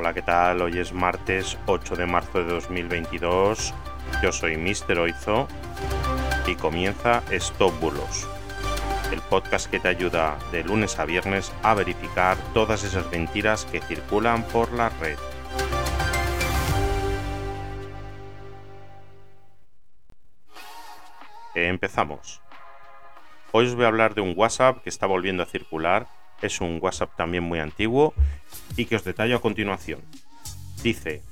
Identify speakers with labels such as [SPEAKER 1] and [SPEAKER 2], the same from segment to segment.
[SPEAKER 1] Hola, ¿qué tal? Hoy es martes 8 de marzo de 2022. Yo soy Mr. Oizo y comienza Stop Bulos, el podcast que te ayuda de lunes a viernes a verificar todas esas mentiras que circulan por la red. Empezamos. Hoy os voy a hablar de un WhatsApp que está volviendo a circular. Es un WhatsApp también muy antiguo y que os detallo a continuación. Dice,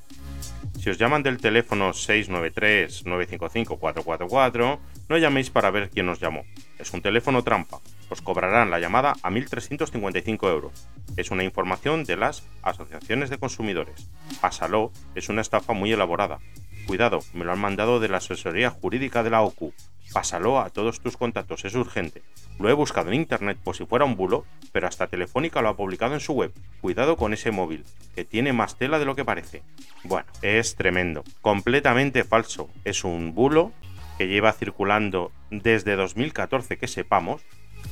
[SPEAKER 1] si os llaman del teléfono 693-955-444, no llaméis para ver quién os llamó. Es un teléfono trampa. Os cobrarán la llamada a 1.355 euros. Es una información de las asociaciones de consumidores. Pásalo es una estafa muy elaborada. Cuidado, me lo han mandado de la asesoría jurídica de la OCU. Pásalo a todos tus contactos, es urgente. Lo he buscado en internet por si fuera un bulo, pero hasta Telefónica lo ha publicado en su web. Cuidado con ese móvil, que tiene más tela de lo que parece. Bueno, es tremendo. Completamente falso. Es un bulo que lleva circulando desde 2014 que sepamos.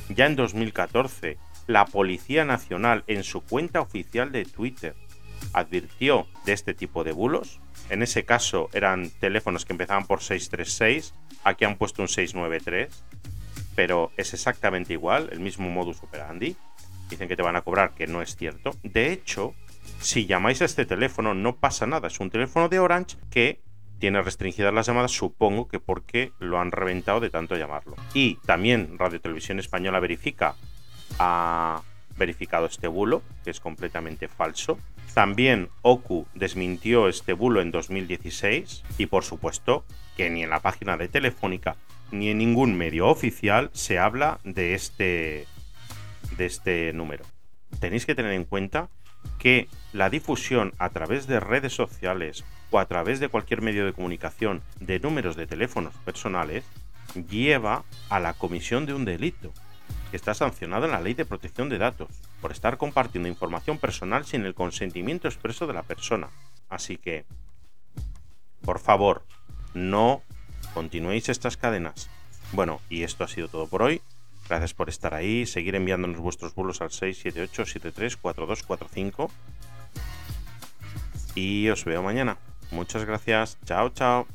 [SPEAKER 1] Ya en 2014, la Policía Nacional en su cuenta oficial de Twitter advirtió de este tipo de bulos. En ese caso eran teléfonos que empezaban por 636, aquí han puesto un 693, pero es exactamente igual, el mismo modus operandi. Dicen que te van a cobrar, que no es cierto. De hecho, si llamáis a este teléfono no pasa nada, es un teléfono de Orange que tiene restringidas las llamadas, supongo que porque lo han reventado de tanto llamarlo. Y también Radio Televisión Española verifica, ha verificado este bulo, que es completamente falso. También Oku desmintió este bulo en 2016 y por supuesto que ni en la página de Telefónica ni en ningún medio oficial se habla de este, de este número. Tenéis que tener en cuenta que la difusión a través de redes sociales o a través de cualquier medio de comunicación de números de teléfonos personales lleva a la comisión de un delito que está sancionado en la Ley de Protección de Datos por estar compartiendo información personal sin el consentimiento expreso de la persona. Así que, por favor, no continuéis estas cadenas. Bueno, y esto ha sido todo por hoy. Gracias por estar ahí, seguir enviándonos vuestros bulos al 678-734245. Y os veo mañana. Muchas gracias. Chao, chao.